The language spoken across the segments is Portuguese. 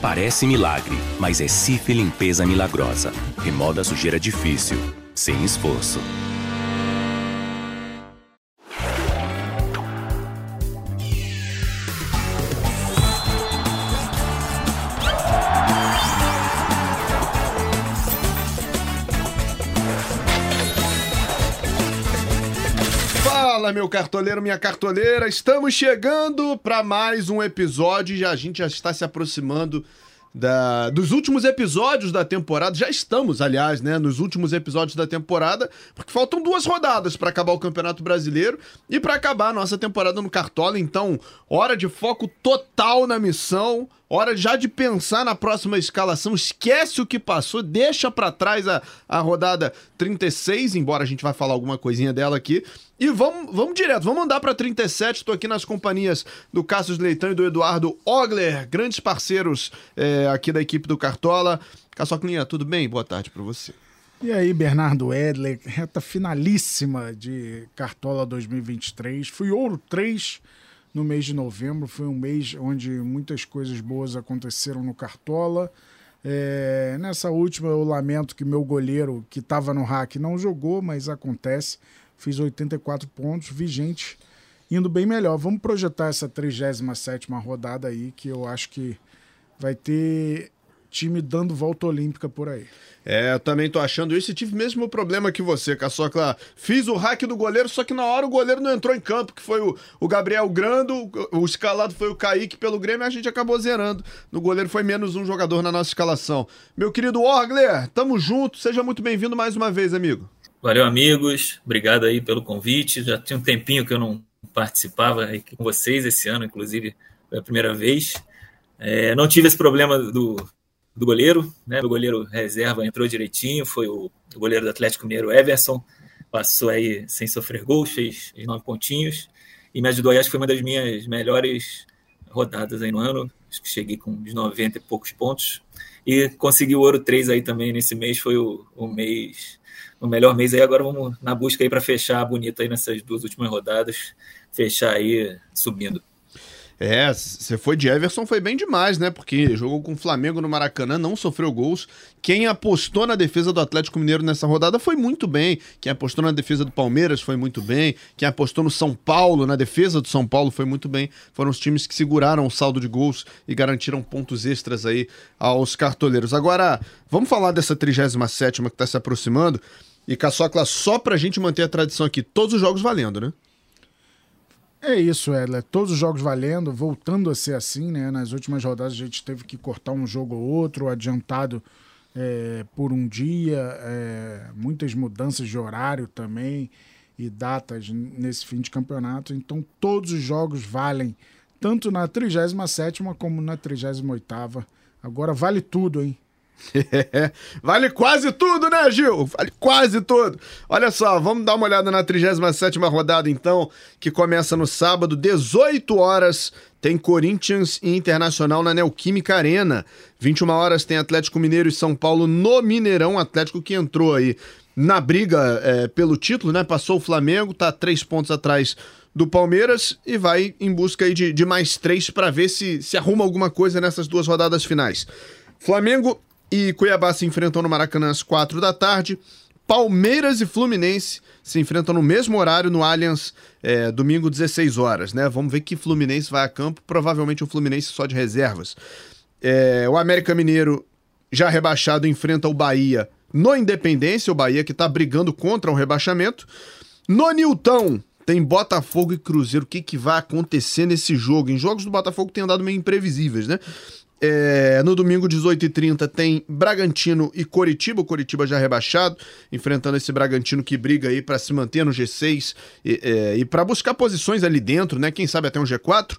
Parece milagre, mas é Cif Limpeza Milagrosa. Remoda a sujeira difícil, sem esforço. Cartoleiro, minha cartoleira. Estamos chegando para mais um episódio e a gente já está se aproximando da- dos últimos episódios da temporada. Já estamos, aliás, né, nos últimos episódios da temporada, porque faltam duas rodadas para acabar o Campeonato Brasileiro e para acabar a nossa temporada no Cartola. Então, hora de foco total na missão. Hora já de pensar na próxima escalação. Esquece o que passou, deixa pra trás a, a rodada 36, embora a gente vai falar alguma coisinha dela aqui. E vamos, vamos direto, vamos andar pra 37. Tô aqui nas companhias do Cassius Leitão e do Eduardo Ogler, grandes parceiros é, aqui da equipe do Cartola. Caçoclinha, tudo bem? Boa tarde pra você. E aí, Bernardo Edler, reta finalíssima de Cartola 2023. Fui ouro 3 no mês de novembro. Foi um mês onde muitas coisas boas aconteceram no Cartola. É, nessa última, eu lamento que meu goleiro, que estava no hack, não jogou, mas acontece. Fiz 84 pontos, vi gente indo bem melhor. Vamos projetar essa 37ª rodada aí, que eu acho que vai ter time dando volta olímpica por aí. É, eu também tô achando isso e tive mesmo problema que você, Caçocla. Fiz o hack do goleiro, só que na hora o goleiro não entrou em campo, que foi o, o Gabriel Grando, o, o escalado foi o Kaique pelo Grêmio, a gente acabou zerando. No goleiro foi menos um jogador na nossa escalação. Meu querido Orgler, tamo junto, seja muito bem-vindo mais uma vez, amigo. Valeu, amigos. Obrigado aí pelo convite. Já tinha um tempinho que eu não participava aqui com vocês esse ano, inclusive, foi a primeira vez. É, não tive esse problema do, do goleiro, né? O goleiro reserva entrou direitinho, foi o, o goleiro do Atlético Mineiro, Everson, passou aí sem sofrer gols, fez nove pontinhos e me ajudou aí, acho que foi uma das minhas melhores rodadas aí no ano, acho que cheguei com uns 90 e poucos pontos e consegui o ouro 3 aí também nesse mês, foi o, o mês o melhor mês aí. Agora vamos na busca aí para fechar bonito aí nessas duas últimas rodadas, fechar aí subindo. É, você foi de Everson, foi bem demais, né? Porque jogou com o Flamengo no Maracanã, não sofreu gols. Quem apostou na defesa do Atlético Mineiro nessa rodada foi muito bem. Quem apostou na defesa do Palmeiras foi muito bem. Quem apostou no São Paulo, na defesa do São Paulo, foi muito bem. Foram os times que seguraram o saldo de gols e garantiram pontos extras aí aos cartoleiros. Agora, vamos falar dessa 37 que está se aproximando. E Caçocla, só pra gente manter a tradição aqui, todos os jogos valendo, né? É isso, Edler. Todos os jogos valendo, voltando a ser assim, né? Nas últimas rodadas a gente teve que cortar um jogo ou outro, adiantado é, por um dia, é, muitas mudanças de horário também e datas nesse fim de campeonato. Então todos os jogos valem, tanto na 37 como na 38. Agora vale tudo, hein? Vale quase tudo, né, Gil? Vale quase tudo. Olha só, vamos dar uma olhada na 37ª rodada, então, que começa no sábado, 18 horas, tem Corinthians e Internacional na Neoquímica Arena. 21 horas tem Atlético Mineiro e São Paulo no Mineirão, Atlético que entrou aí na briga é, pelo título, né? Passou o Flamengo, tá três pontos atrás do Palmeiras e vai em busca aí de, de mais três para ver se, se arruma alguma coisa nessas duas rodadas finais. Flamengo e Cuiabá se enfrentam no Maracanã às quatro da tarde. Palmeiras e Fluminense se enfrentam no mesmo horário no Allianz, é, domingo 16 horas, né? Vamos ver que Fluminense vai a campo, provavelmente o Fluminense só de reservas. É, o América Mineiro, já rebaixado, enfrenta o Bahia no Independência, o Bahia que tá brigando contra o rebaixamento. No Nilton, tem Botafogo e Cruzeiro. O que, que vai acontecer nesse jogo? Em jogos do Botafogo tem andado meio imprevisíveis, né? É, no domingo, 18h30, tem Bragantino e Coritiba. O Coritiba já rebaixado, enfrentando esse Bragantino que briga aí para se manter no G6 e, é, e para buscar posições ali dentro, né? Quem sabe até um G4.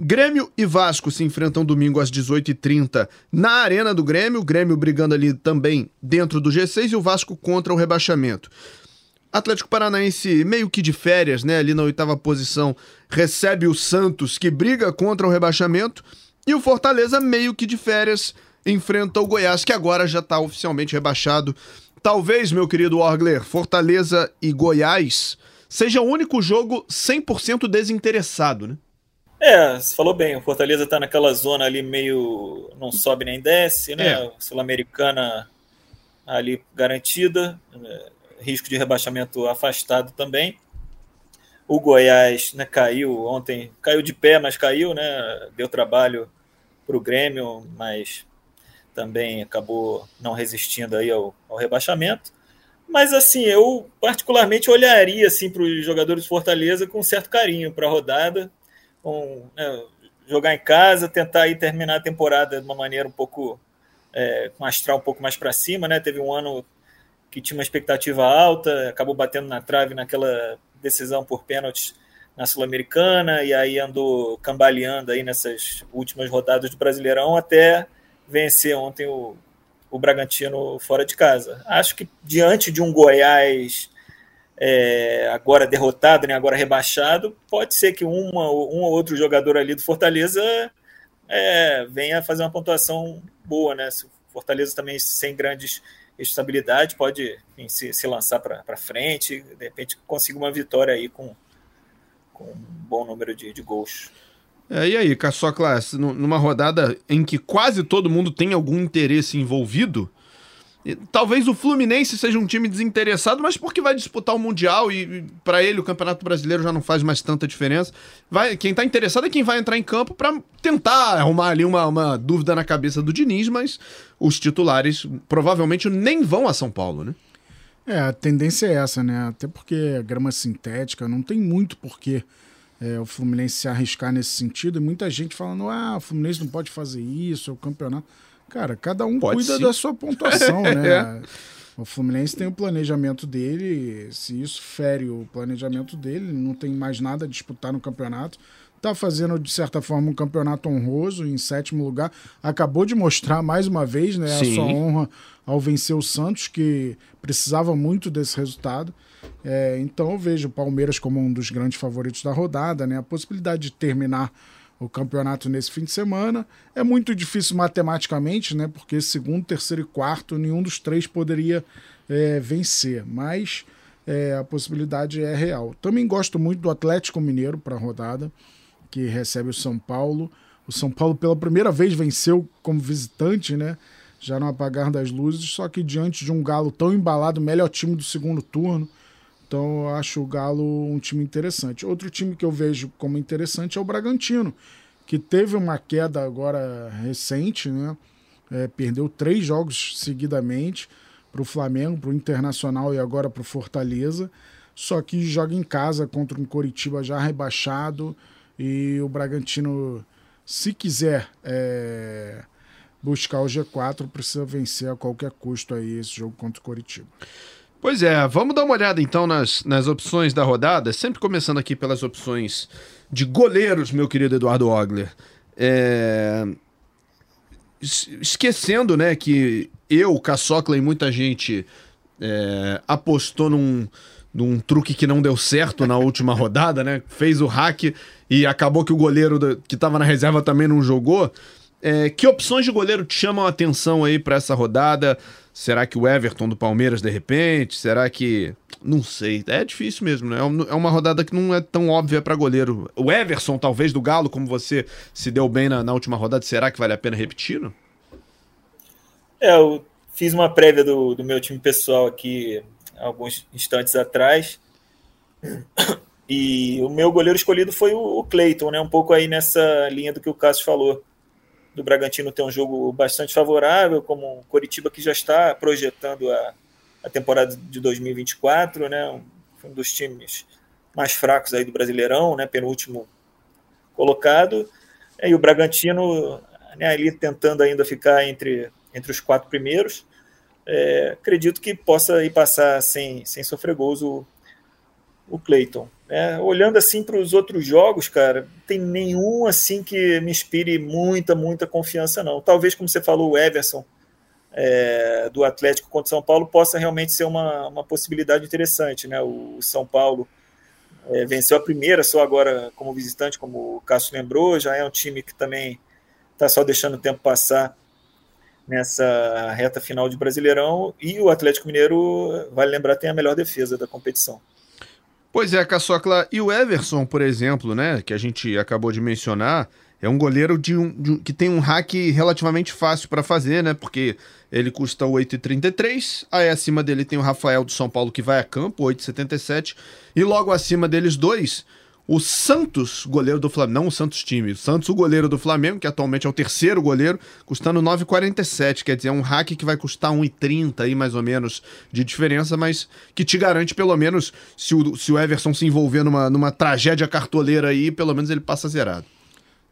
Grêmio e Vasco se enfrentam domingo às 18h30 na Arena do Grêmio. O Grêmio brigando ali também dentro do G6 e o Vasco contra o rebaixamento. Atlético Paranaense meio que de férias, né? Ali na oitava posição, recebe o Santos, que briga contra o rebaixamento. E o Fortaleza, meio que de férias, enfrenta o Goiás, que agora já está oficialmente rebaixado. Talvez, meu querido Orgler, Fortaleza e Goiás seja o único jogo 100% desinteressado, né? É, você falou bem, o Fortaleza está naquela zona ali meio não sobe nem desce, né? É. Sul-Americana ali garantida, né? risco de rebaixamento afastado também. O Goiás né, caiu ontem, caiu de pé, mas caiu, né? Deu trabalho para o Grêmio, mas também acabou não resistindo aí ao, ao rebaixamento. Mas assim, eu particularmente olharia assim para os jogadores de Fortaleza com certo carinho para a rodada, né, jogar em casa, tentar aí terminar a temporada de uma maneira um pouco é, com astral um pouco mais para cima, né? Teve um ano que tinha uma expectativa alta, acabou batendo na trave naquela decisão por pênaltis na Sul-Americana e aí andou cambaleando aí nessas últimas rodadas do Brasileirão até vencer ontem o, o Bragantino fora de casa. Acho que diante de um Goiás é, agora derrotado, né, agora rebaixado, pode ser que uma, um ou outro jogador ali do Fortaleza é, venha fazer uma pontuação boa, né? Se o Fortaleza também sem grandes estabilidade pode enfim, se, se lançar para frente, de repente conseguir uma vitória aí com, com um bom número de, de gols. É, e aí, Caçocla, numa rodada em que quase todo mundo tem algum interesse envolvido, talvez o Fluminense seja um time desinteressado, mas porque vai disputar o Mundial e, para ele o Campeonato Brasileiro já não faz mais tanta diferença. Vai, quem tá interessado é quem vai entrar em campo para tentar arrumar ali uma, uma dúvida na cabeça do Diniz, mas os titulares provavelmente nem vão a São Paulo, né? É, a tendência é essa, né? Até porque a grama sintética não tem muito porquê é, o Fluminense se arriscar nesse sentido. E muita gente falando, ah, o Fluminense não pode fazer isso, é o campeonato. Cara, cada um pode cuida sim. da sua pontuação, né? É. O Fluminense tem o planejamento dele, se isso fere o planejamento dele, não tem mais nada a disputar no campeonato. Tá fazendo, de certa forma, um campeonato honroso em sétimo lugar. Acabou de mostrar mais uma vez né, a sua honra ao vencer o Santos, que precisava muito desse resultado. É, então eu vejo o Palmeiras como um dos grandes favoritos da rodada, né? A possibilidade de terminar o campeonato nesse fim de semana é muito difícil matematicamente, né? Porque segundo, terceiro e quarto, nenhum dos três poderia é, vencer, mas é, a possibilidade é real. Também gosto muito do Atlético Mineiro para a rodada, que recebe o São Paulo. O São Paulo pela primeira vez venceu como visitante, né? Já no apagar das luzes, só que diante de um Galo tão embalado, melhor time do segundo turno, então eu acho o Galo um time interessante. Outro time que eu vejo como interessante é o Bragantino, que teve uma queda agora recente, né? É, perdeu três jogos seguidamente para o Flamengo, para o Internacional e agora para o Fortaleza. Só que joga em casa contra um Coritiba já rebaixado e o Bragantino, se quiser é, buscar o G4, precisa vencer a qualquer custo aí esse jogo contra o Coritiba. Pois é, vamos dar uma olhada então nas, nas opções da rodada, sempre começando aqui pelas opções de goleiros, meu querido Eduardo Ogler. É... Esquecendo, né, que eu, Caçocla e muita gente é, apostou num, num truque que não deu certo na última rodada, né? Fez o hack e acabou que o goleiro do, que estava na reserva também não jogou. É, que opções de goleiro te chamam a atenção aí para essa rodada? Será que o Everton do Palmeiras de repente? Será que. Não sei. É difícil mesmo, né? É uma rodada que não é tão óbvia para goleiro. O Everson, talvez, do Galo, como você se deu bem na, na última rodada, será que vale a pena repetir? Não? É, eu fiz uma prévia do, do meu time pessoal aqui alguns instantes atrás. E o meu goleiro escolhido foi o, Cleiton, né? Um pouco aí nessa linha do que o Cássio falou do Bragantino ter um jogo bastante favorável, como o Coritiba que já está projetando a, a temporada de 2024, né? Um, dos times mais fracos aí do Brasileirão, né? Penúltimo colocado. E o Bragantino né, ali tentando ainda ficar entre, entre os quatro primeiros. É, acredito que possa ir passar sem, sem sofrer gols o, o Cleiton. É, olhando assim para os outros jogos, cara, tem nenhum assim que me inspire muita, muita confiança, não. Talvez, como você falou, o Everson é, do Atlético contra o São Paulo possa realmente ser uma, uma possibilidade interessante, né? O São Paulo é, venceu a primeira, só agora como visitante, como o Cássio lembrou, já é um time que também está só deixando o tempo passar nessa reta final de Brasileirão, e o Atlético Mineiro, vale lembrar, tem a melhor defesa da competição. Pois é, Caçocla. E o Everson, por exemplo, né, que a gente acabou de mencionar, é um goleiro de um, de que tem um hack relativamente fácil para fazer, né? Porque ele custa 8,33. Aí acima dele tem o Rafael do São Paulo que vai a campo, 8,77. E logo acima deles dois, o Santos, goleiro do Flamengo, não o Santos time, o Santos, o goleiro do Flamengo, que atualmente é o terceiro goleiro, custando 9,47. Quer dizer, é um hack que vai custar 1,30 aí mais ou menos de diferença, mas que te garante pelo menos, se o, se o Everson se envolver numa, numa tragédia cartoleira aí, pelo menos ele passa zerado.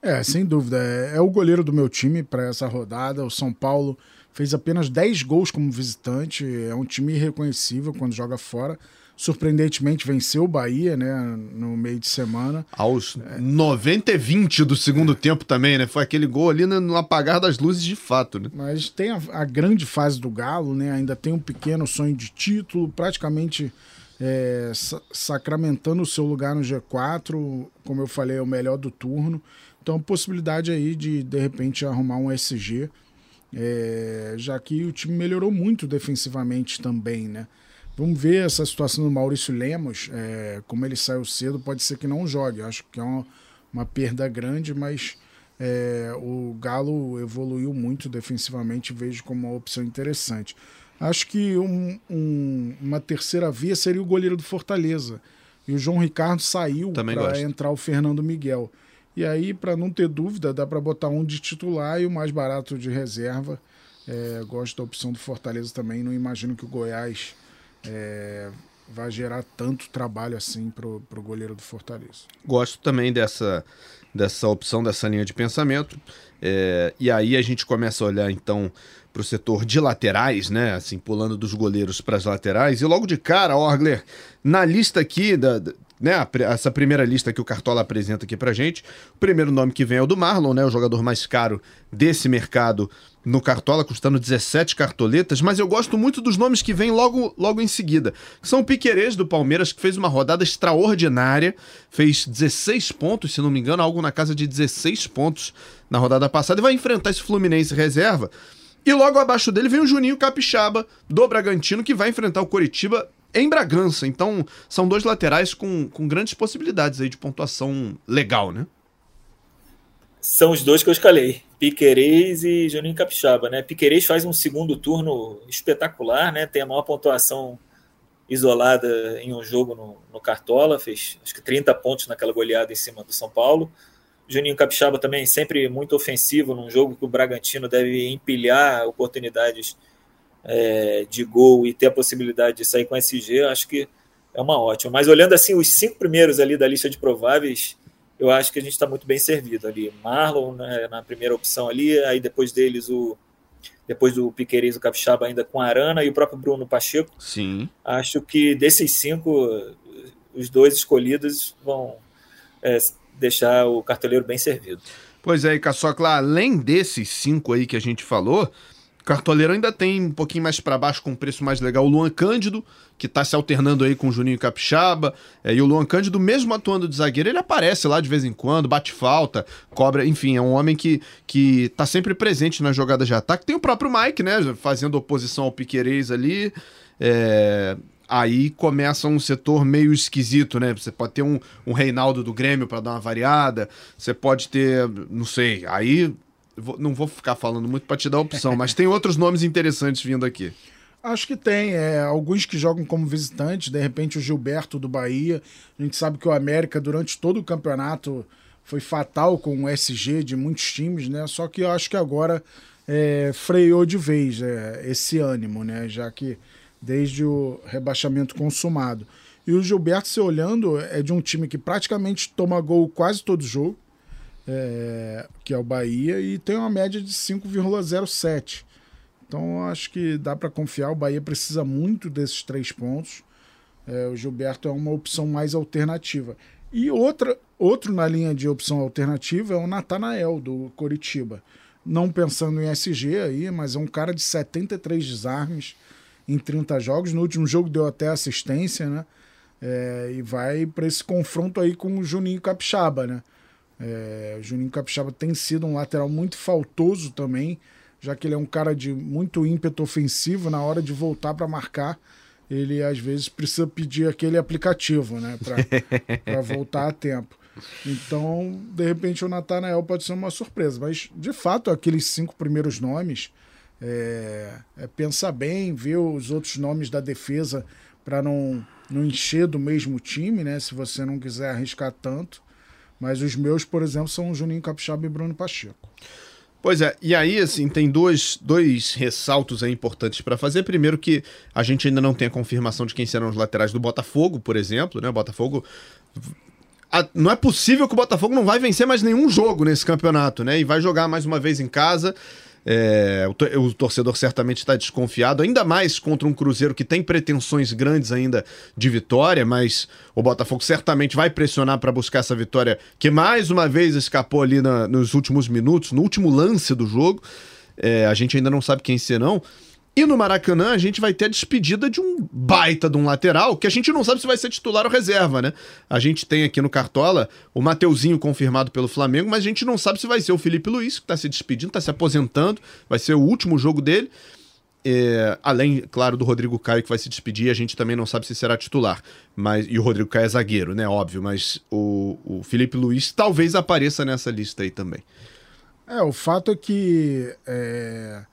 É, sem dúvida. É, é o goleiro do meu time para essa rodada. O São Paulo fez apenas 10 gols como visitante. É um time irreconhecível quando joga fora. Surpreendentemente venceu o Bahia, né, no meio de semana. Aos 90 e 20 do segundo tempo também, né? Foi aquele gol ali no apagar das luzes de fato, né? Mas tem a, a grande fase do Galo, né? Ainda tem um pequeno sonho de título, praticamente é, sacramentando o seu lugar no G4. Como eu falei, é o melhor do turno. Então, possibilidade aí de, de repente, arrumar um SG, é, já que o time melhorou muito defensivamente também, né? Vamos ver essa situação do Maurício Lemos, é, como ele saiu cedo, pode ser que não jogue. Acho que é uma, uma perda grande, mas é, o Galo evoluiu muito defensivamente, vejo como uma opção interessante. Acho que um, um, uma terceira via seria o goleiro do Fortaleza. E o João Ricardo saiu para entrar o Fernando Miguel. E aí, para não ter dúvida, dá para botar um de titular e o mais barato de reserva. É, gosto da opção do Fortaleza também. Não imagino que o Goiás é, vai gerar tanto trabalho assim para o goleiro do Fortaleza. Gosto também dessa, dessa opção, dessa linha de pensamento. É, e aí a gente começa a olhar então para o setor de laterais, né? Assim, pulando dos goleiros para as laterais. E logo de cara, Orgler, na lista aqui da, né, essa primeira lista que o Cartola apresenta aqui pra gente. O primeiro nome que vem é o do Marlon, né, o jogador mais caro desse mercado no Cartola, custando 17 cartoletas, mas eu gosto muito dos nomes que vêm logo, logo em seguida. São o Piquerez do Palmeiras, que fez uma rodada extraordinária, fez 16 pontos, se não me engano, algo na casa de 16 pontos na rodada passada, e vai enfrentar esse Fluminense reserva. E logo abaixo dele vem o Juninho Capixaba, do Bragantino, que vai enfrentar o Coritiba em Bragança. Então, são dois laterais com, com grandes possibilidades aí de pontuação legal, né? São os dois que eu escalei, Piquerez e Juninho Capixaba, né? Piquerez faz um segundo turno espetacular, né? Tem a maior pontuação isolada em um jogo no, no Cartola, fez acho que 30 pontos naquela goleada em cima do São Paulo. Juninho Capixaba também sempre muito ofensivo num jogo que o Bragantino deve empilhar oportunidades é, de gol e ter a possibilidade de sair com SG, acho que é uma ótima. Mas olhando assim os cinco primeiros ali da lista de prováveis, eu acho que a gente está muito bem servido ali. Marlon né, na primeira opção ali, aí depois deles o depois do Piqueires o Capixaba ainda com a Arana e o próprio Bruno Pacheco. Sim. Acho que desses cinco, os dois escolhidos vão é, deixar o cartoleiro bem servido. Pois é, Caçocla, além desses cinco aí que a gente falou, Cartoleiro ainda tem um pouquinho mais para baixo com um preço mais legal o Luan Cândido, que tá se alternando aí com o Juninho Capixaba. É, e o Luan Cândido, mesmo atuando de zagueiro, ele aparece lá de vez em quando, bate falta, cobra, enfim, é um homem que, que tá sempre presente nas jogadas de ataque. Tem o próprio Mike, né, fazendo oposição ao Piquerez ali. É, aí começa um setor meio esquisito, né? Você pode ter um, um Reinaldo do Grêmio para dar uma variada, você pode ter, não sei, aí Vou, não vou ficar falando muito para te dar opção, mas tem outros nomes interessantes vindo aqui. Acho que tem. É, alguns que jogam como visitantes, de repente o Gilberto do Bahia. A gente sabe que o América, durante todo o campeonato, foi fatal com o SG de muitos times, né? Só que eu acho que agora é, freou de vez é, esse ânimo, né? Já que desde o rebaixamento consumado. E o Gilberto, se olhando, é de um time que praticamente toma gol quase todo jogo é, que é o Bahia, e tem uma média de 5,07. Então acho que dá para confiar. O Bahia precisa muito desses três pontos. É, o Gilberto é uma opção mais alternativa. E outra, outro na linha de opção alternativa é o Natanael, do Coritiba. Não pensando em SG aí, mas é um cara de 73 desarmes em 30 jogos. No último jogo deu até assistência, né? É, e vai para esse confronto aí com o Juninho Capixaba, né? É, o Juninho Capixaba tem sido um lateral muito faltoso também, já que ele é um cara de muito ímpeto ofensivo na hora de voltar para marcar. ele às vezes precisa pedir aquele aplicativo, né, para voltar a tempo. Então, de repente, o Natanael pode ser uma surpresa. Mas, de fato, aqueles cinco primeiros nomes, é, é pensar bem, ver os outros nomes da defesa para não, não encher do mesmo time, né? Se você não quiser arriscar tanto. Mas os meus, por exemplo, são o Juninho Capixaba e Bruno Pacheco. Pois é, e aí, assim, tem dois, dois ressaltos aí importantes para fazer. Primeiro, que a gente ainda não tem a confirmação de quem serão os laterais do Botafogo, por exemplo, né? O Botafogo. A, não é possível que o Botafogo não vai vencer mais nenhum jogo nesse campeonato, né? E vai jogar mais uma vez em casa. É, o, o, torcedor certamente está desconfiado, ainda mais contra um Cruzeiro que tem pretensões grandes ainda de vitória, mas o Botafogo certamente vai pressionar para buscar essa vitória que mais uma vez escapou ali na, nos últimos minutos, no último lance do jogo. É, a gente ainda não sabe quem serão. E no Maracanã a gente vai ter a despedida de um baita de um lateral, que a gente não sabe se vai ser titular ou reserva, né? A gente tem aqui no Cartola o Mateuzinho confirmado pelo Flamengo, mas a gente não sabe se vai ser o Felipe Luiz, que está se despedindo, está se aposentando, vai ser o último jogo dele. É, além, claro, do Rodrigo Caio que vai se despedir, a gente também não sabe se será titular. Mas, e o Rodrigo Caio é zagueiro, né? Óbvio, mas o, o Felipe Luiz talvez apareça nessa lista aí também. É, o fato é que. É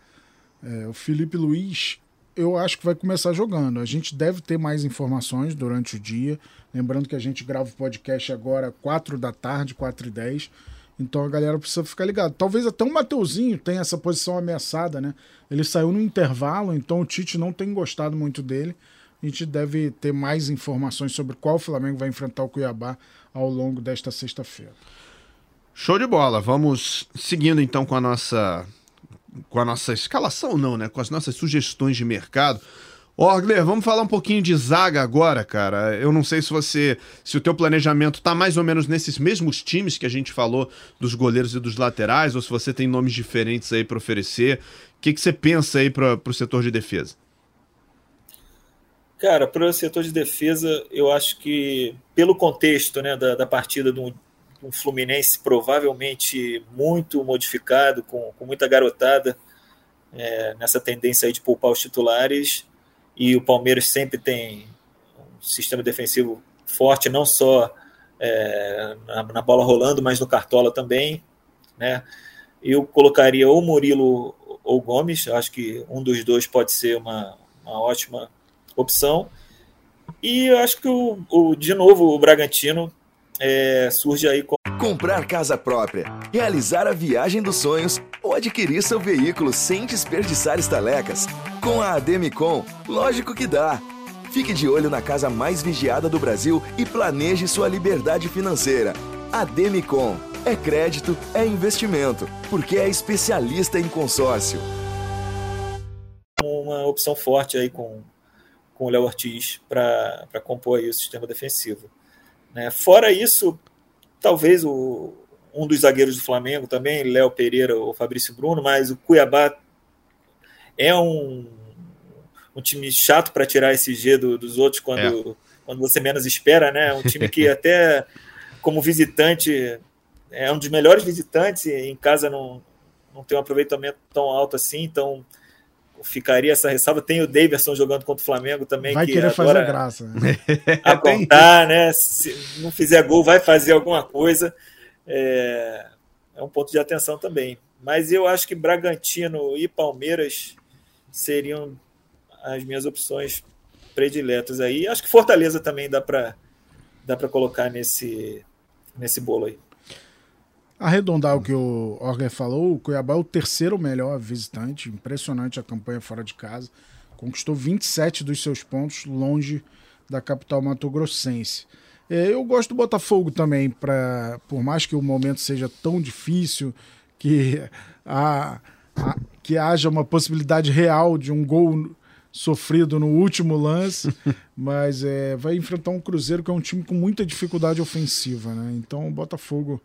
é, o Felipe Luiz, eu acho que vai começar jogando. A gente deve ter mais informações durante o dia. Lembrando que a gente grava o podcast agora 4 da tarde, 4 e 10. Então a galera precisa ficar ligado. Talvez até o Mateuzinho tenha essa posição ameaçada, né? Ele saiu no intervalo, então o Tite não tem gostado muito dele. A gente deve ter mais informações sobre qual Flamengo vai enfrentar o Cuiabá ao longo desta sexta-feira. Show de bola. Vamos seguindo então com a nossa com a nossa escalação, não, né? Com as nossas sugestões de mercado. Orgler, vamos falar um pouquinho de zaga agora, cara. Eu não sei se você, se o teu planejamento tá mais ou menos nesses mesmos times que a gente falou dos goleiros e dos laterais, ou se você tem nomes diferentes aí para oferecer. O que, que você pensa aí para o setor de defesa? Cara, para o setor de defesa, eu acho que pelo contexto né, da, da partida do, um Fluminense provavelmente muito modificado, com, com muita garotada é, nessa tendência aí de poupar os titulares. E o Palmeiras sempre tem um sistema defensivo forte, não só é, na, na, bola rolando, mas no Cartola também. Né? Eu colocaria ou Murilo ou Gomes, acho que um dos dois pode ser uma, uma ótima opção. E eu acho que o, o, de novo o Bragantino é, surge aí com... Comprar casa própria, realizar a viagem dos sonhos ou adquirir seu veículo sem desperdiçar estalecas. Com a Ademicon, lógico que dá. Fique de olho na casa mais vigiada do Brasil e planeje sua liberdade financeira. Ademicon é crédito, é investimento, porque é especialista em consórcio. Uma opção forte aí com, com o Léo Ortiz para compor aí o sistema defensivo. Né? Fora isso, talvez o, um dos zagueiros do Flamengo também, Léo Pereira ou Fabrício Bruno, mas o Cuiabá é um, um time chato para tirar esse G do, dos outros quando, é. quando você menos espera, né? Um time que até como visitante é um dos melhores visitantes, em casa não, não tem um aproveitamento tão alto assim, então ficaria essa ressalva. Tem o Davidson jogando contra o Flamengo também. Vai que querer fazer graça. Apontar, né? Se não fizer gol, vai fazer alguma coisa. É, é um ponto de atenção também. Mas eu acho que Bragantino e Palmeiras seriam as minhas opções prediletas aí. Acho que Fortaleza também dá para dá para colocar nesse nesse bolo aí arredondar o que o Orger falou, o Cuiabá é o terceiro melhor visitante, impressionante a campanha fora de casa. Conquistou 27 dos seus pontos longe da capital mato-grossense. É, eu gosto do Botafogo também, pra, por mais que o momento seja tão difícil, que, a, a, que haja uma possibilidade real de um gol sofrido no último lance, mas é, vai enfrentar um Cruzeiro que é um time com muita dificuldade ofensiva. Né? Então o Botafogo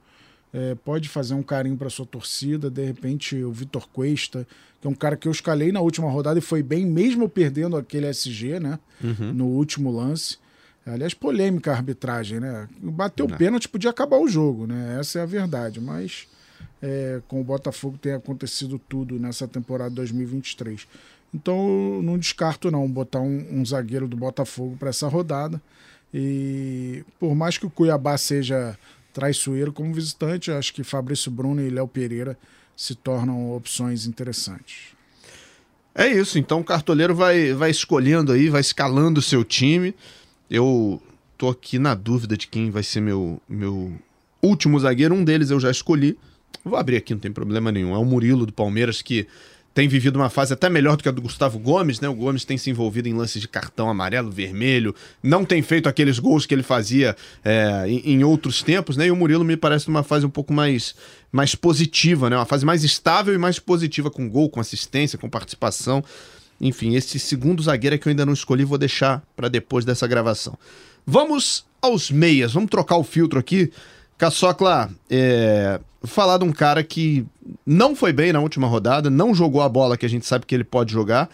é, pode fazer um carinho para sua torcida. De repente, o Vitor Cuesta, que é um cara que eu escalei na última rodada e foi bem, mesmo perdendo aquele SG, né? Uhum. No último lance. Aliás, polêmica a arbitragem, né? Bateu o pênalti, podia acabar o jogo, né? Essa é a verdade. Mas é, com o Botafogo tem acontecido tudo nessa temporada 2023. Então não descarto não botar um, um zagueiro do Botafogo para essa rodada. E por mais que o Cuiabá seja traiçoeiro como visitante, acho que Fabrício Bruno e Léo Pereira se tornam opções interessantes. É isso, então o cartoleiro vai, vai escolhendo aí, vai escalando o seu time. Eu tô aqui na dúvida de quem vai ser meu, meu último zagueiro. Um deles eu já escolhi. Vou abrir aqui, não tem problema nenhum. É o Murilo do Palmeiras que tem vivido uma fase até melhor do que a do Gustavo Gomes, né? O Gomes tem se envolvido em lances de cartão amarelo, vermelho, não tem feito aqueles gols que ele fazia é, em, em, outros tempos, né? E o Murilo me parece uma fase um pouco mais, mais positiva, né? Uma fase mais estável e mais positiva, com gol, com assistência, com participação. Enfim, esse segundo zagueiro é que eu ainda não escolhi, vou deixar para depois dessa gravação. Vamos aos meias, vamos trocar o filtro aqui. Caçocla, é, falar de um cara que não foi bem na última rodada, não jogou a bola que a gente sabe que ele pode jogar,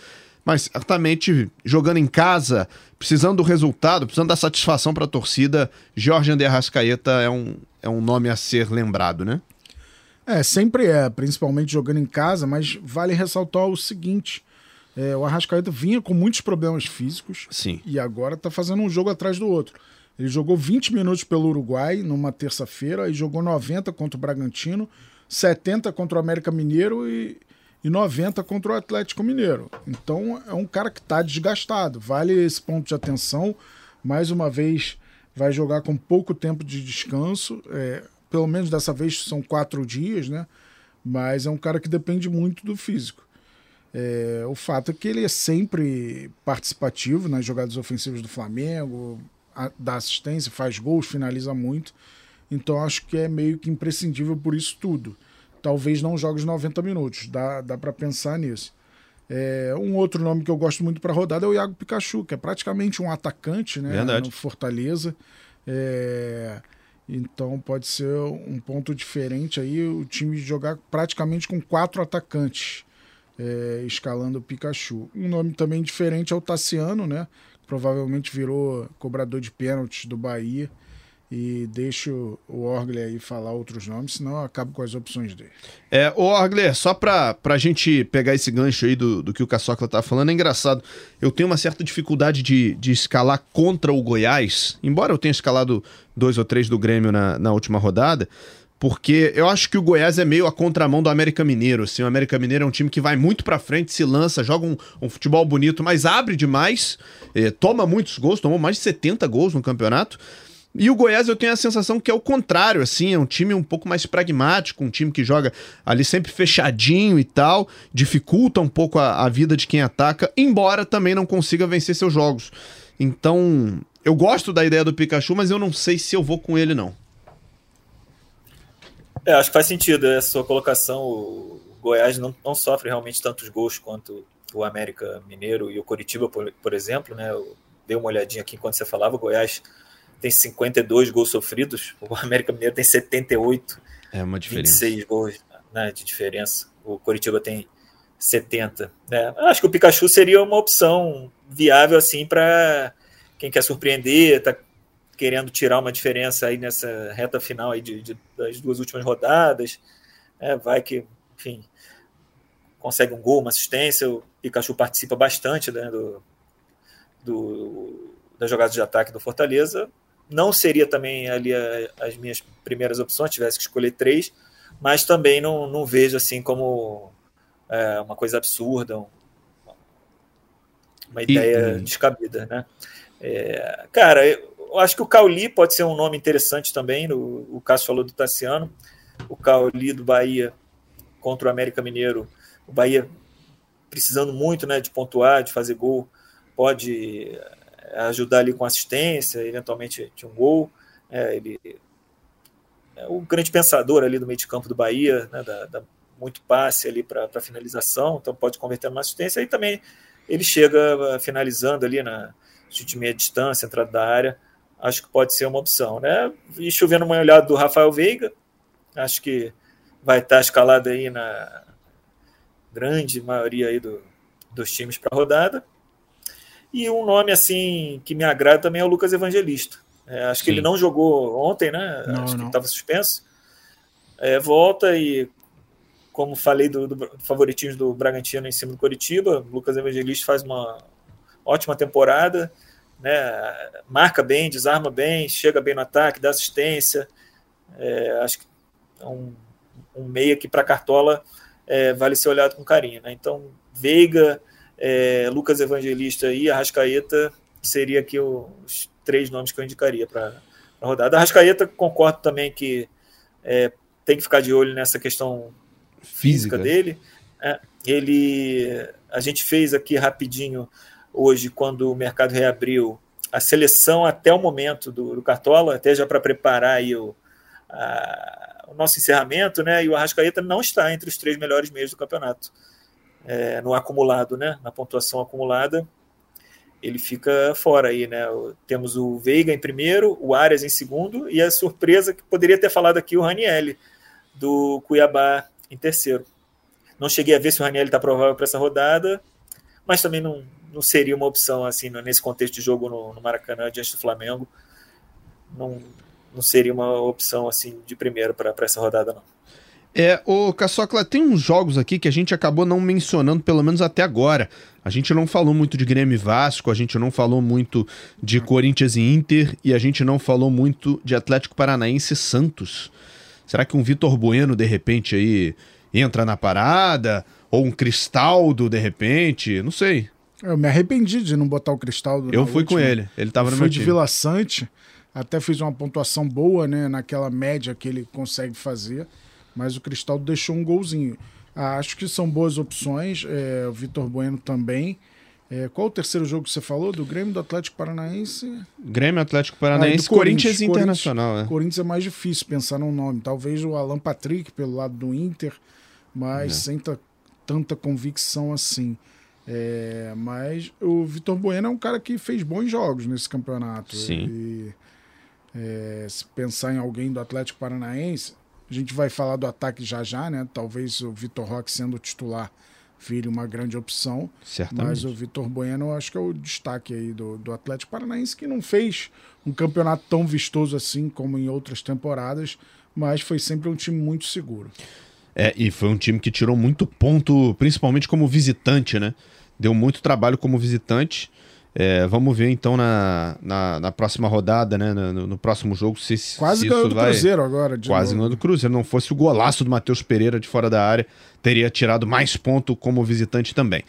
mas certamente jogando em casa, precisando do resultado, precisando da satisfação para a torcida, Jorge André Arrascaeta é um, é um nome a ser lembrado, né? É, sempre é, principalmente jogando em casa, mas vale ressaltar o seguinte: é, o Arrascaeta vinha com muitos problemas físicos Sim. e agora está fazendo um jogo atrás do outro. Ele jogou 20 minutos pelo Uruguai numa terça-feira e jogou 90 contra o Bragantino, 70 contra o América Mineiro e, e 90 contra o Atlético Mineiro. Então é um cara que está desgastado. Vale esse ponto de atenção. Mais uma vez, vai jogar com pouco tempo de descanso. É, pelo menos dessa vez são quatro dias, né? Mas é um cara que depende muito do físico. É, o fato é que ele é sempre participativo nas jogadas ofensivas do Flamengo, dá assistência, faz gols, finaliza muito. Então acho que é meio que imprescindível por isso tudo. Talvez não jogue os 90 minutos, dá, dá para pensar nisso. É, um outro nome que eu gosto muito para rodada é o Iago Pikachu, que é praticamente um atacante né, Verdade. no Fortaleza. É, então pode ser um ponto diferente aí o time jogar praticamente com quatro atacantes, é, escalando o Pikachu. Um nome também diferente é o Tassiano, né? Provavelmente virou cobrador de pênaltis do Bahia. E deixo o Orgler aí falar outros nomes, senão eu acabo com as opções dele. É, o Orgler, só pra, pra gente pegar esse gancho aí do, do que o Caçocla tá falando, é engraçado. Eu tenho uma certa dificuldade de, de escalar contra o Goiás, embora eu tenha escalado dois ou três do Grêmio na, na última rodada porque eu acho que o Goiás é meio a contramão do América Mineiro. Assim, o América Mineiro é um time que vai muito para frente, se lança, joga um, um, futebol bonito, mas abre demais, eh, toma muitos gols, tomou mais de 70 gols no campeonato. E o Goiás eu tenho a sensação que é o contrário, assim, é um time um pouco mais pragmático, um time que joga ali sempre fechadinho e tal, dificulta um pouco a, a vida de quem ataca, embora também não consiga vencer seus jogos. Então, eu gosto da ideia do Pikachu, mas eu não sei se eu vou com ele não. É, acho que faz sentido essa sua colocação. O Goiás não, não sofre realmente tantos gols quanto o América Mineiro e o Coritiba, por, por exemplo. Né? Eu dei uma olhadinha aqui enquanto você falava. O Goiás tem 52 gols sofridos, o América Mineiro tem 78. É uma diferença. 26 gols né, de diferença. O Coritiba tem 70. Né? Acho que o Pikachu seria uma opção viável assim para quem quer surpreender, está querendo tirar uma diferença aí nessa reta final aí de, de das duas últimas rodadas. É, vai que, enfim, consegue um gol, uma assistência. O Pikachu participa bastante né, do, do, das jogadas de ataque do Fortaleza. Não seria também ali a, as minhas primeiras opções, tivesse que escolher três, mas também não, não vejo assim como é, uma coisa absurda, um, uma ideia e, descabida, né? É, cara, eu, eu acho que o Cauli pode ser um nome interessante também. O, o Cássio falou do Tassiano. O Cauli do Bahia contra o América Mineiro. O Bahia precisando muito né, de pontuar, de fazer gol, pode eh, ajudar ali com assistência, eventualmente de um gol. É, ele é o grande pensador ali do meio de campo do Bahia, né, da muito passe ali para finalização, então pode converter numa assistência. E também ele chega finalizando ali na chute meia distância, entrada da área acho que pode ser uma opção, né? E chovendo uma olhada do Rafael Veiga, acho que vai estar escalado aí na grande maioria aí do, dos times para a rodada. E um nome assim que me agrada também é o Lucas Evangelista. É, acho Sim. que ele não jogou ontem, né? Não, acho que estava suspenso. É, volta e como falei do, do, do favoritismo do Bragantino em cima do Coritiba, Lucas Evangelista faz uma ótima temporada, né? marca bem, desarma bem, chega bem no ataque, dá assistência. É, acho que é um, um meia que para Cartola é, vale ser olhado com carinho. Né? Então, Veiga, é, Lucas Evangelista e Arrascaeta seria aqui os três nomes que eu indicaria para a rodada. Arrascaeta, concordo também que é, tem que ficar de olho nessa questão física, física dele. É, ele, a gente fez aqui rapidinho hoje, quando o mercado reabriu, a seleção até o momento do, do Cartola, até já para preparar aí o, a, o nosso encerramento, né? E o Arrascaeta não está entre os três melhores meios do campeonato. É, no acumulado, né? Na pontuação acumulada, ele fica fora aí, né? Temos o Veiga em primeiro, o Arias em segundo, e a surpresa que poderia ter falado aqui o Ranielli, do Cuiabá em terceiro. Não cheguei a ver se o Raniel está provável para essa rodada, mas também não, não seria uma opção assim nesse contexto de jogo no, no Maracanã diante do Flamengo. Não, não seria uma opção assim de primeiro para essa rodada não. É, o Caçocla, tem uns jogos aqui que a gente acabou não mencionando, pelo menos até agora. A gente não falou muito de Grêmio e Vasco, a gente não falou muito de Corinthians e Inter, e a gente não falou muito de Atlético Paranaense e Santos. Será que um Vitor Bueno, de repente, aí entra na parada? Ou um Cristaldo, de repente? Não sei. Eu me arrependi de não botar o Cristaldo. Eu fui última. com ele. Ele tava no meu time. de Vila Sante. Até fiz uma pontuação boa, né? Naquela média que ele consegue fazer. Mas o Cristaldo deixou um golzinho. Ah, acho que são boas opções. É, o Vitor Bueno também. É, qual o terceiro jogo que você falou? Do Grêmio, do Atlético Paranaense? Grêmio, Atlético Paranaense, ah, Corinthians, Corinthians Internacional. Corinthians, é. Corinthians é mais difícil pensar num nome. Talvez o Alan Patrick pelo lado do Inter, mas é. sem tanta convicção assim. É, mas o Vitor Bueno é um cara que fez bons jogos nesse campeonato. Sim. E, é, se pensar em alguém do Atlético Paranaense, a gente vai falar do ataque já já, né? Talvez o Vitor Roque sendo titular vire uma grande opção. Certamente. Mas o Vitor Bueno, eu acho que é o destaque aí do, do Atlético Paranaense, que não fez um campeonato tão vistoso assim como em outras temporadas, mas foi sempre um time muito seguro. É, e foi um time que tirou muito ponto, principalmente como visitante, né? Deu muito trabalho como visitante. É, vamos ver então na, na, na, próxima rodada, né? No, no próximo jogo, se Quase se ganhou do vai... Cruzeiro agora. Quase ganhou do Cruzeiro. Não fosse o golaço do Matheus Pereira de fora da área, teria tirado mais ponto como visitante também.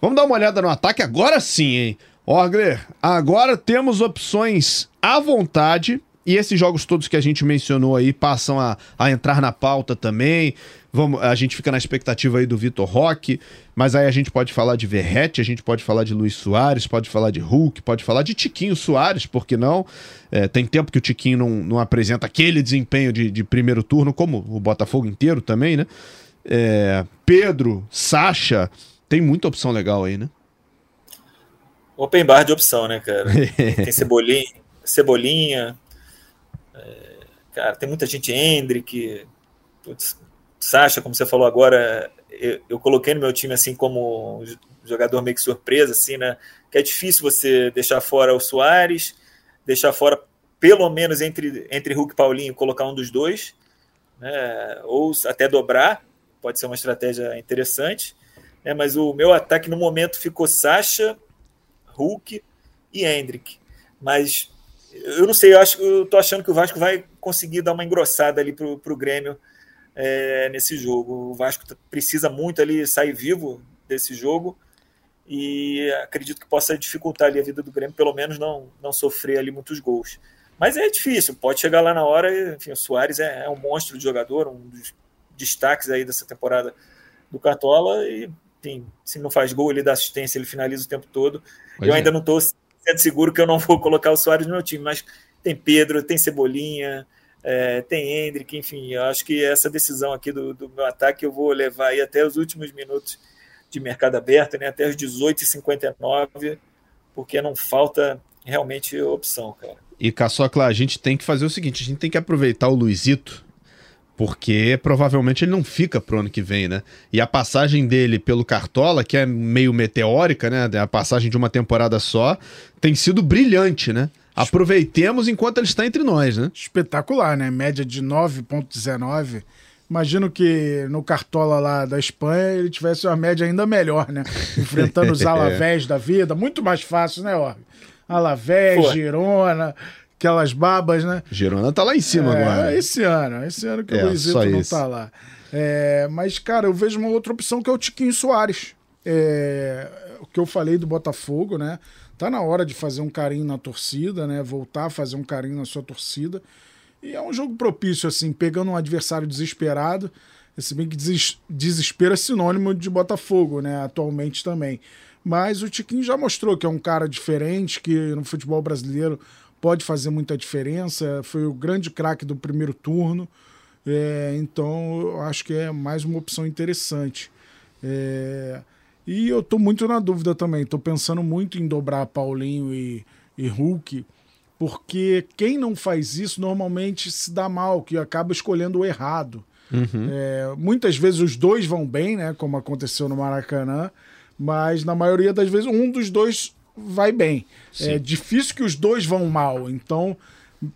Vamos dar uma olhada no ataque agora sim, hein? Orgler, agora temos opções à vontade e esses jogos todos que a gente mencionou aí passam a, a entrar na pauta também. Vamos, a gente fica na expectativa aí do Vitor Roque, mas aí a gente pode falar de Verrete, a gente pode falar de Luiz Soares, pode falar de Hulk, pode falar de Tiquinho Soares, por que não? É, tem tempo que o Tiquinho não, não apresenta aquele desempenho de, de primeiro turno, como o Botafogo inteiro também, né? É, Pedro, Sacha, tem muita opção legal aí, né? Open bar de opção, né, cara? tem Cebolinha, Cebolinha é, cara, tem muita gente, Hendrick, putz, Sacha, como você falou agora, eu, eu, coloquei no meu time assim como jogador meio que surpresa, assim, né? Que é difícil você deixar fora o Soares, deixar fora pelo menos entre, entre Hulk e Paulinho, colocar um dos dois, né? Ou até dobrar, pode ser uma estratégia interessante. Né? Mas o meu ataque no momento ficou Sacha, Hulk e Hendrick. Mas eu não sei, eu, acho, eu tô achando que o Vasco vai conseguir dar uma engrossada ali pro, pro Grêmio é, nesse jogo. O Vasco precisa muito ali sair vivo desse jogo e acredito que possa dificultar ali a vida do Grêmio, pelo menos não, não sofrer ali muitos gols. Mas é difícil, pode chegar lá na hora. Enfim, o Soares é, é um monstro de jogador, um dos destaques aí dessa temporada do Cartola. E, enfim, se não faz gol, ele dá assistência, ele finaliza o tempo todo. Pois eu é. ainda não estou sendo seguro que eu não vou colocar o Soares no meu time, mas tem Pedro, tem Cebolinha, é, tem Hendrick, enfim, eu acho que essa decisão aqui do, do, meu ataque eu vou levar aí até os últimos minutos de mercado aberto, né, até os 18h59, porque não falta realmente opção, cara. E Caçocla, a gente tem que fazer o seguinte, a gente tem que aproveitar o Luizito, porque provavelmente ele não fica pro ano que vem, né? E a passagem dele pelo Cartola, que é meio meteórica, né? A passagem de uma temporada só, tem sido brilhante, né? Aproveitemos enquanto ele está entre nós, né? Espetacular, né? Média de 9,19 Imagino que no Cartola lá da Espanha ele tivesse uma média ainda melhor, né? Enfrentando os Alavés da vida, muito mais fácil, né, Org? Alavés, Girona, aquelas babas, né? Girona tá lá em cima é, agora. Esse ano, esse ano que É, o Luizito não tá lá. É, mas, cara, eu vejo uma outra opção que é o Tiquinho Soares. É, o que eu falei do Botafogo, né? Tá na hora de fazer um carinho na torcida, né? Voltar a fazer um carinho na sua torcida. E é um jogo propício, assim, pegando um adversário desesperado. Se bem que deses- desespero é sinônimo de Botafogo, né? Atualmente também. Mas o Tiquinho já mostrou que é um cara diferente, que no futebol brasileiro pode fazer muita diferença. Foi o grande craque do primeiro turno. É, então, eu acho que é mais uma opção interessante. É, e eu tô muito na dúvida também. Tô pensando muito em dobrar Paulinho e, e Hulk, porque quem não faz isso normalmente se dá mal, que acaba escolhendo o errado. É, muitas vezes os dois vão bem, né? Como aconteceu no Maracanã, mas na maioria das vezes um dos dois vai bem. É difícil que os dois vão mal, então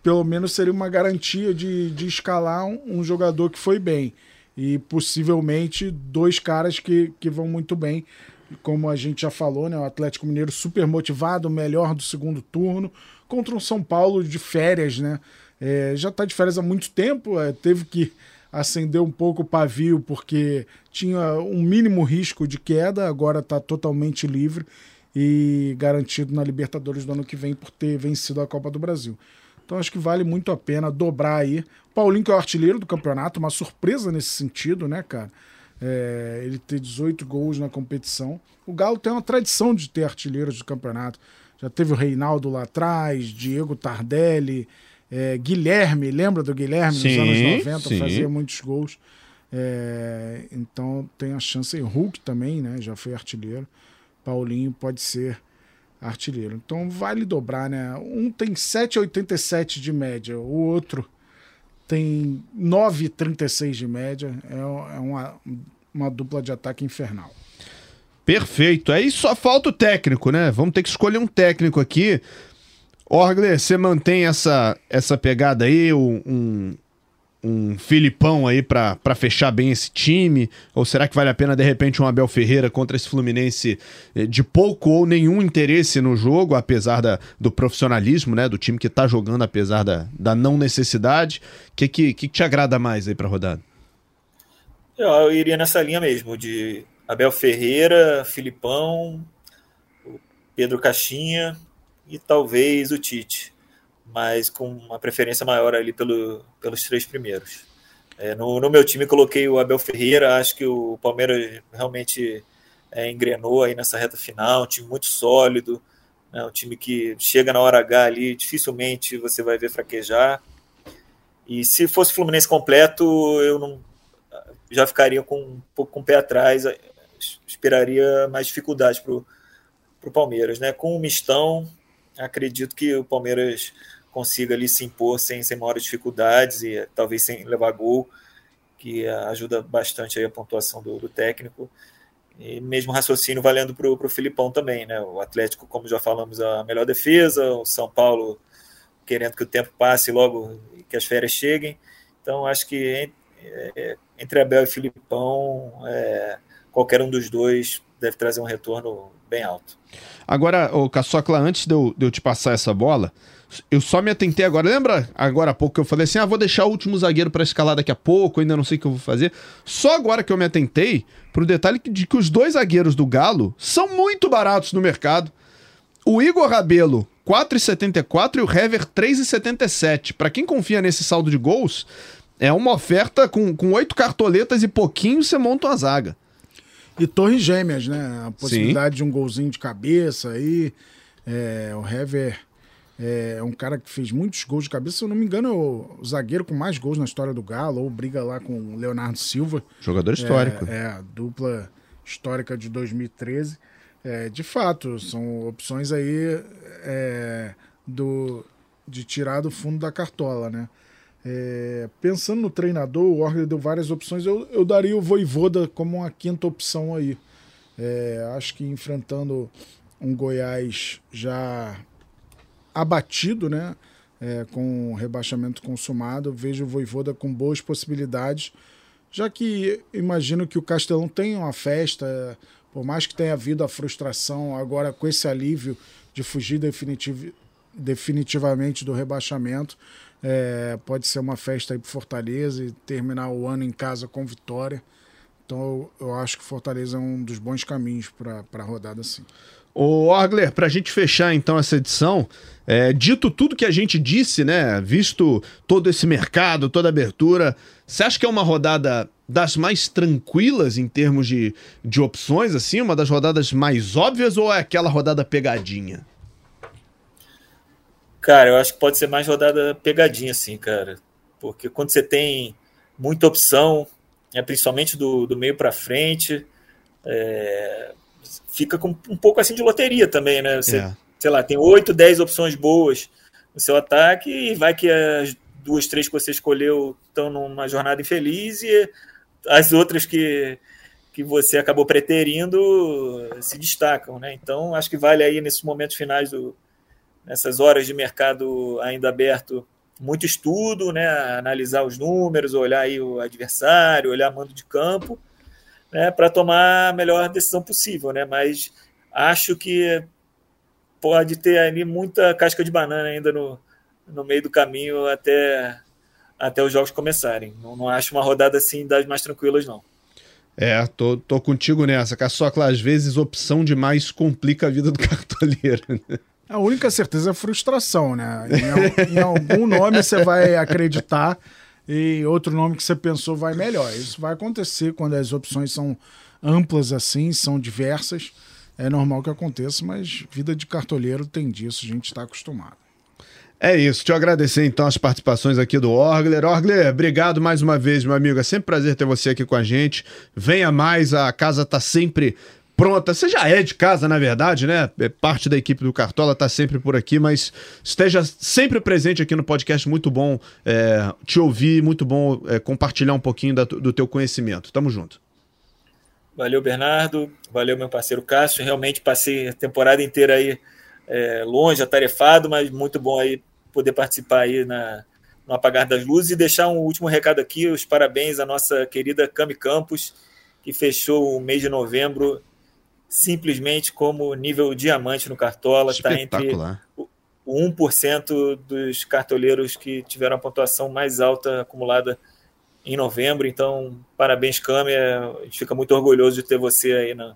pelo menos seria uma garantia de, de escalar um, um jogador que foi bem. E possivelmente dois caras que, que vão muito bem. Como a gente já falou, né? O Atlético Mineiro super motivado, melhor do segundo turno, contra um São Paulo de férias, né? É, já está de férias há muito tempo, é, teve que acender um pouco o pavio porque tinha um mínimo risco de queda, agora está totalmente livre e garantido na Libertadores do ano que vem por ter vencido a Copa do Brasil. Então acho que vale muito a pena dobrar aí. Paulinho, que é o artilheiro do campeonato, uma surpresa nesse sentido, né, cara? É, ele ter 18 gols na competição. O Galo tem uma tradição de ter artilheiros do campeonato. Já teve o Reinaldo lá atrás, Diego Tardelli, é, Guilherme, lembra do Guilherme Sim, nos anos 90? sim. Fazia muitos gols. É, então tem a chance aí. Hulk também, né? Já foi artilheiro. Paulinho pode ser artilheiro. Então vale dobrar, né? Um tem 7,87 de média, o outro tem 9,36 de média. É, é uma, uma dupla de ataque infernal. Perfeito. Aí só falta o técnico, né? Vamos ter que escolher um técnico aqui. Orgler, você mantém essa, essa pegada aí, um, um, Filipão aí pra fechar bem esse time? Ou será que vale a pena, de repente, um Abel Ferreira contra esse Fluminense eh, de pouco ou nenhum interesse no jogo, apesar da, do profissionalismo, né? Do time que tá jogando, apesar da, da não necessidade. O que, que, que te agrada mais aí pra rodada? Eu, eu iria nessa linha mesmo, de Abel Ferreira, Filipão, Pedro Caixinha e talvez o Tite, mas com uma preferência maior ali pelo, pelos três primeiros. É, no, no meu time coloquei o Abel Ferreira, acho que o Palmeiras realmente é, engrenou aí nessa reta final, um time muito sólido, né, um time que chega na hora H ali, dificilmente você vai ver fraquejar. E se fosse Fluminense completo, eu não já ficaria com um pouco com o pé atrás, esperaria mais dificuldade para o Palmeiras. Né? Com o mistão, acredito que o Palmeiras consiga ali se impor sem, sem maiores dificuldades e talvez sem levar gol, que ajuda bastante a pontuação do, do técnico. E mesmo raciocínio valendo para o Filipão também, né? O Atlético, como já falamos, a melhor defesa, o São Paulo querendo que o tempo passe logo que as férias cheguem. Então, acho que é, entre Abel e Filipão, é, qualquer um dos dois deve trazer um retorno bem alto. Agora, o Caçocla, antes de eu, de eu te passar essa bola, eu só me atentei agora. Lembra agora há pouco que eu falei assim: ah, vou deixar o último zagueiro para escalar daqui a pouco, ainda não sei o que eu vou fazer. Só agora que eu me atentei pro detalhe de que os dois zagueiros do Galo são muito baratos no mercado. O Igor Rabelo, 4,74 e o Hever, 3,77. Para quem confia nesse saldo de gols, é uma oferta com, com oito cartoletas e pouquinho você monta uma zaga. E torres gêmeas, né? A possibilidade Sim. de um golzinho de cabeça aí. É, o Hever é um cara que fez muitos gols de cabeça. Se eu não me engano, é o zagueiro com mais gols na história do Galo, ou briga lá com o Leonardo Silva. Jogador histórico. É, é a dupla histórica de 2013. É, de fato, são opções aí é, do, de tirar do fundo da cartola, né? É, pensando no treinador, o Orger deu várias opções. Eu, eu daria o Voivoda como uma quinta opção aí. É, acho que enfrentando um Goiás já abatido, né? É, com rebaixamento consumado, vejo o Voivoda com boas possibilidades já que imagino que o Castelão tem uma festa, por mais que tenha havido a frustração, agora com esse alívio de fugir definitiv definitivamente do rebaixamento, é, pode ser uma festa aí para Fortaleza e terminar o ano em casa com vitória. Então eu, eu acho que Fortaleza é um dos bons caminhos para a rodada, sim. Ô, Orgler, para a gente fechar então essa edição, é, dito tudo que a gente disse, né? Visto todo esse mercado, toda a abertura, você acha que é uma rodada das mais tranquilas em termos de, de opções, assim? Uma das rodadas mais óbvias ou é aquela rodada pegadinha? Cara, eu acho que pode ser mais rodada pegadinha, assim, cara. Porque quando você tem muita opção, é, principalmente do, do meio para frente, é, fica com um pouco assim de loteria também, né? Você, é. sei lá, tem oito, dez opções boas no seu ataque e vai que as duas, três que você escolheu estão numa jornada infeliz e as outras que, que você acabou preterindo se destacam, né? Então, acho que vale aí nesses momentos finais do, nessas horas de mercado ainda aberto, muito estudo, né? analisar os números, olhar aí o adversário, olhar mando de campo, né? para tomar a melhor decisão possível. Né? Mas acho que pode ter ali muita casca de banana ainda no, no meio do caminho até, até os jogos começarem. Não, não acho uma rodada assim das mais tranquilas, não. É, tô, tô contigo nessa, que às vezes opção demais complica a vida do cartoleiro. Né? A única certeza é frustração, né? Em, em algum nome você vai acreditar e outro nome que você pensou vai melhor. Isso vai acontecer quando as opções são amplas assim, são diversas. É normal que aconteça, mas vida de cartoleiro tem disso, a gente está acostumado. É isso, te agradecer então as participações aqui do Orgler. Orgler, obrigado mais uma vez, meu amigo. É sempre prazer ter você aqui com a gente. Venha mais, a casa tá sempre pronta. Você já é de casa, na verdade, né? É parte da equipe do Cartola, tá sempre por aqui, mas esteja sempre presente aqui no podcast. Muito bom é, te ouvir, muito bom é, compartilhar um pouquinho da, do teu conhecimento. Tamo junto. Valeu, Bernardo. Valeu, meu parceiro Cássio. Realmente passei a temporada inteira aí é, longe, atarefado, mas muito bom aí poder participar aí na, no apagar das luzes e deixar um último recado aqui, os parabéns à nossa querida Cami Campos, que fechou o mês de novembro simplesmente como nível diamante no Cartola, está entre o 1% dos cartoleiros que tiveram a pontuação mais alta acumulada em novembro. Então, parabéns, Câmara. A gente fica muito orgulhoso de ter você aí no,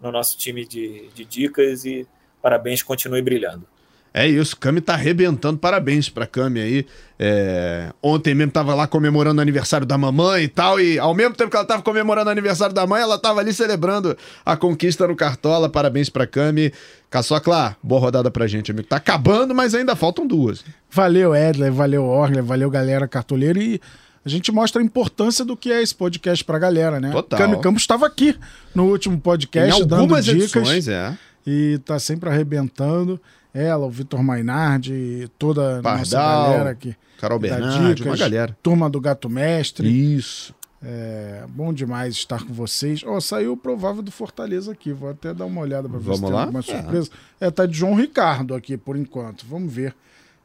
no nosso time de, de dicas e parabéns, continue brilhando. É isso, Cami tá arrebentando. Parabéns pra Cami aí. É... Ontem mesmo tava lá comemorando o aniversário da mamãe e tal. E ao mesmo tempo que ela tava comemorando o aniversário da mãe, ela tava ali celebrando a conquista no Cartola. Parabéns pra Cami. Caçocla, boa rodada pra gente, amigo. Tá acabando, mas ainda faltam duas. Valeu, Edler, valeu, Orler, valeu, galera cartoleira. E a gente mostra a importância do que é esse podcast pra galera, né? Total. Cami Campos estava aqui no último podcast, em dando algumas dicas. edições, é. E tá sempre arrebentando ela, o Vitor Mainardi, toda a nossa galera aqui. Carol Bernardi, uma galera. Turma do Gato Mestre. Isso. É, bom demais estar com vocês. Ó, oh, saiu o provável do Fortaleza aqui. Vou até dar uma olhada para ver Vamos se tem lá? alguma surpresa. É. é, tá de João Ricardo aqui por enquanto. Vamos ver.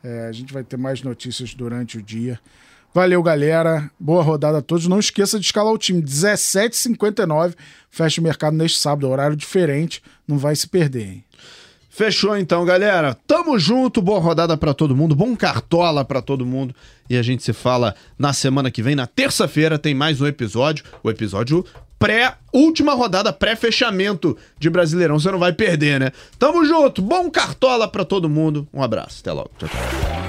É, a gente vai ter mais notícias durante o dia. Valeu, galera. Boa rodada a todos. Não esqueça de escalar o time. 17h59. Fecha o mercado neste sábado, horário diferente. Não vai se perder, hein? Fechou então, galera. Tamo junto, boa rodada para todo mundo, bom cartola para todo mundo. E a gente se fala na semana que vem, na terça-feira tem mais um episódio, o episódio pré última rodada pré-fechamento de Brasileirão, você não vai perder, né? Tamo junto, bom cartola para todo mundo. Um abraço, até logo. Tchau, tchau.